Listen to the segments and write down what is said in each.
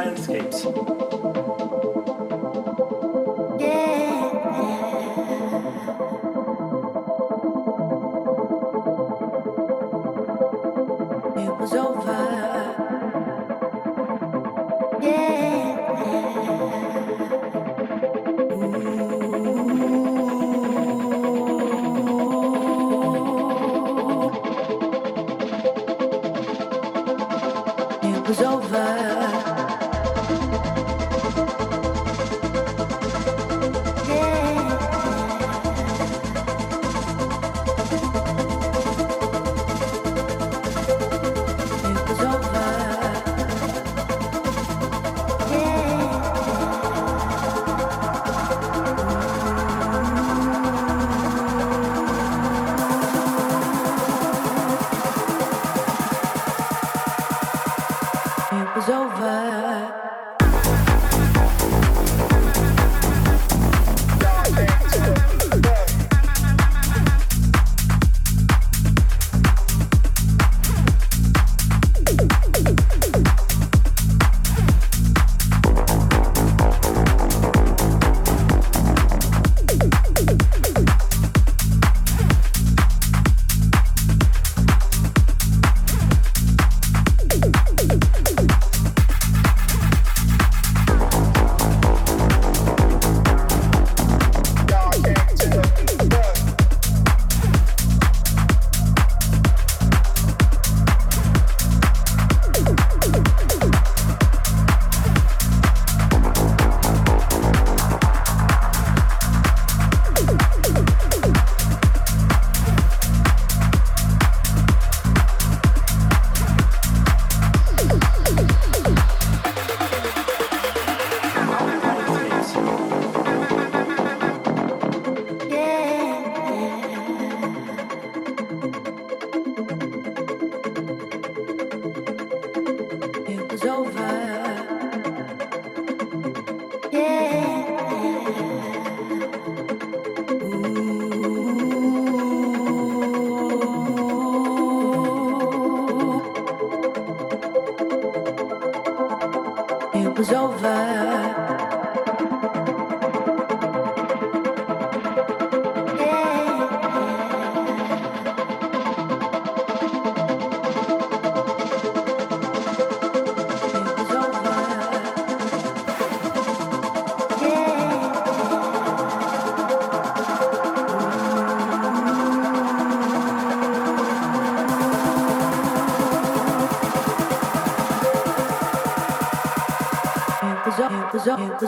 landscapes. Was over.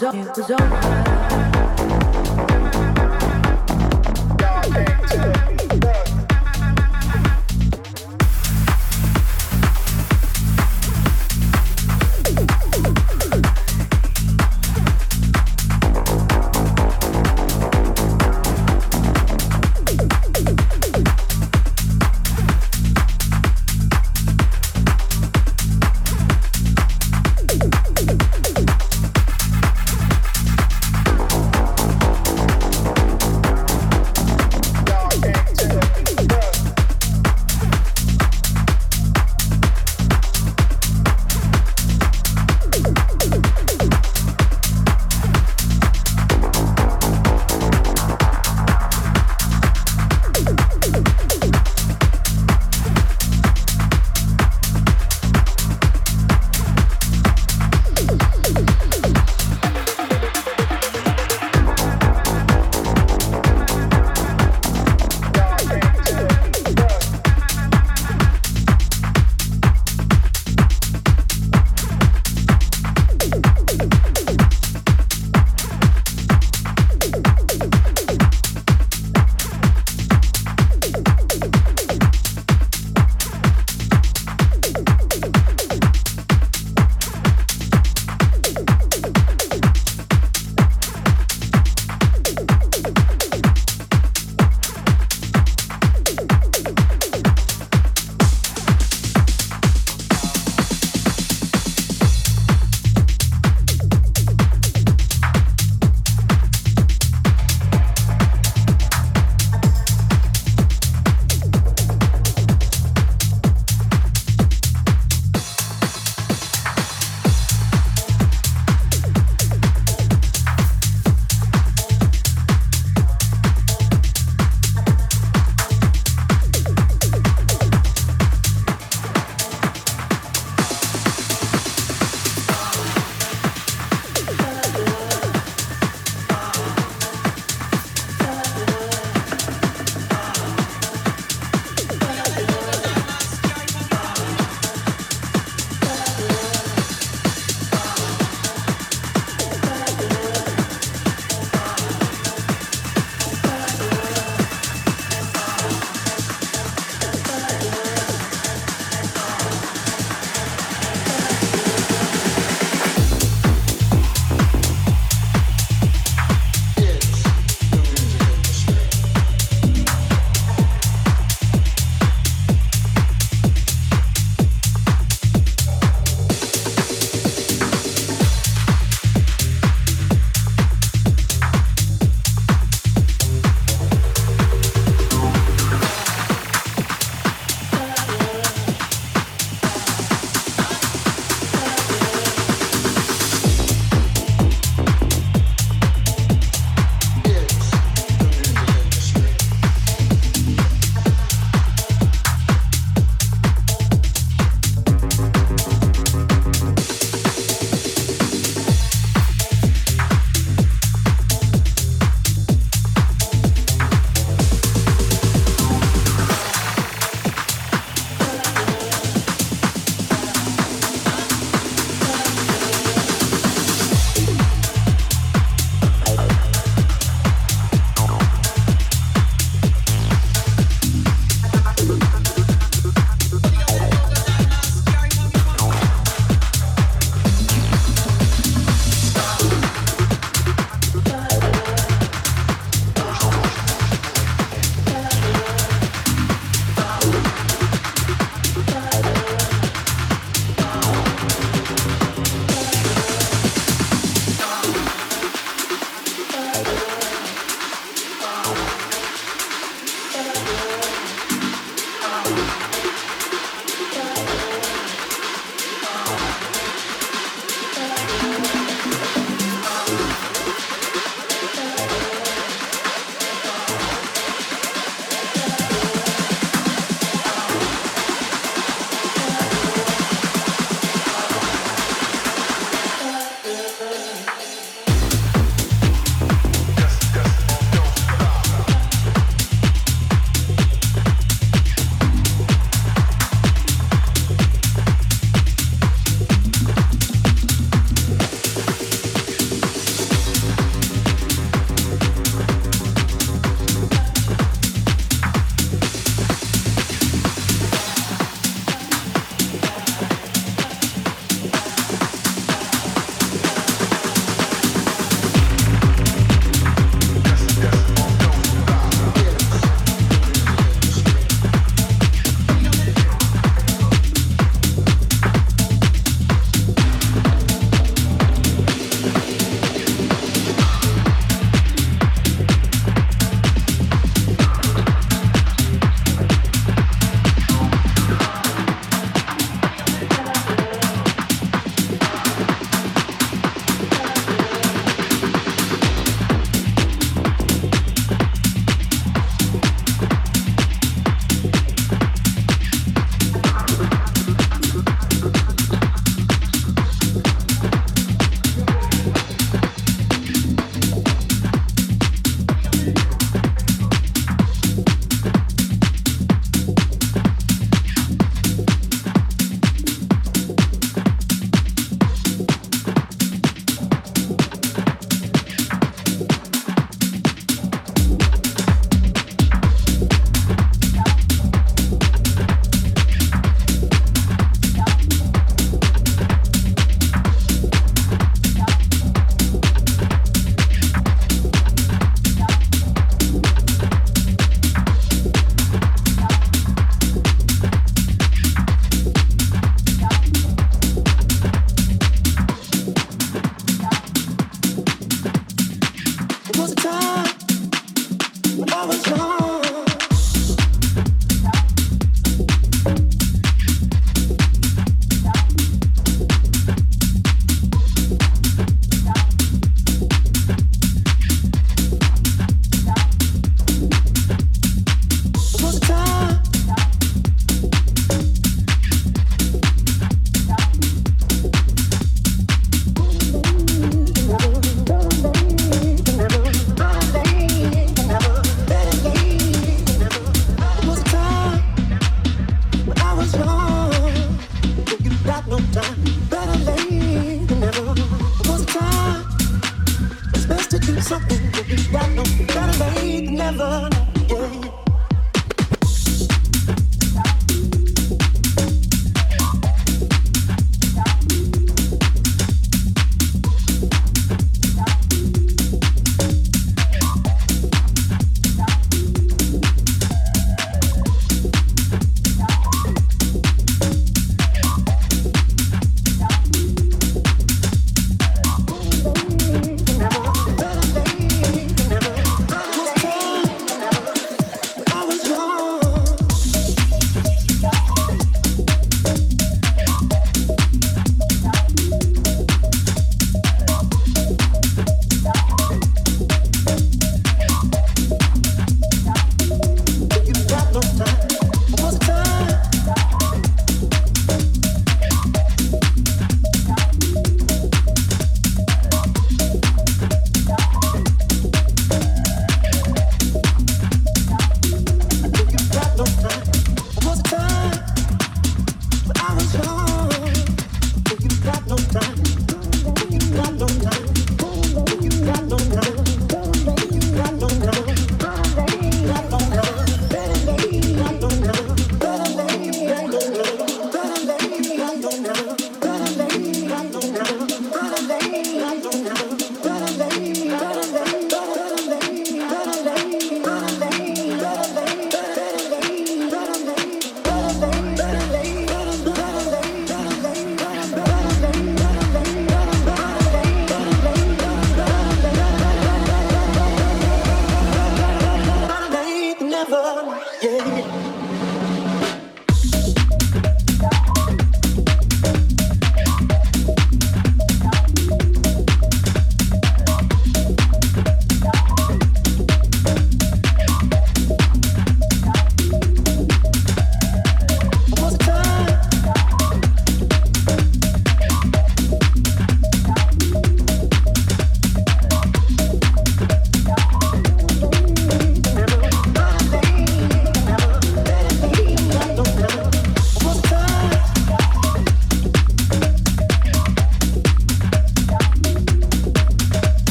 It was over.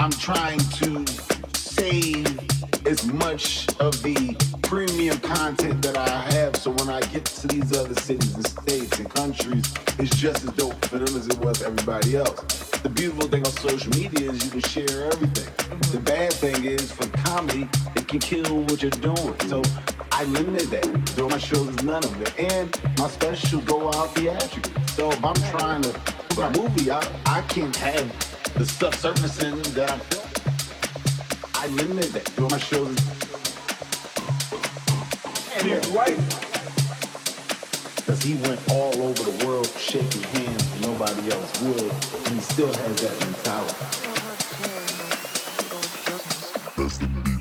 I'm trying to save as much of the premium content that I have so when I get to these other cities and states and countries, it's just as dope for them as it was everybody else. The beautiful thing on social media is you can share everything. The bad thing is for comedy, it can kill what you're doing. So I limited that. Doing my shows is none of it. And my specials go out theatrically. So if I'm trying to put my movie out, I can't have the stuff surfacing that I'm filming. I limited that. Doing my shows And his wife, because he went all over the world shaking hands and nobody else would, and he still has that mentality. That's the.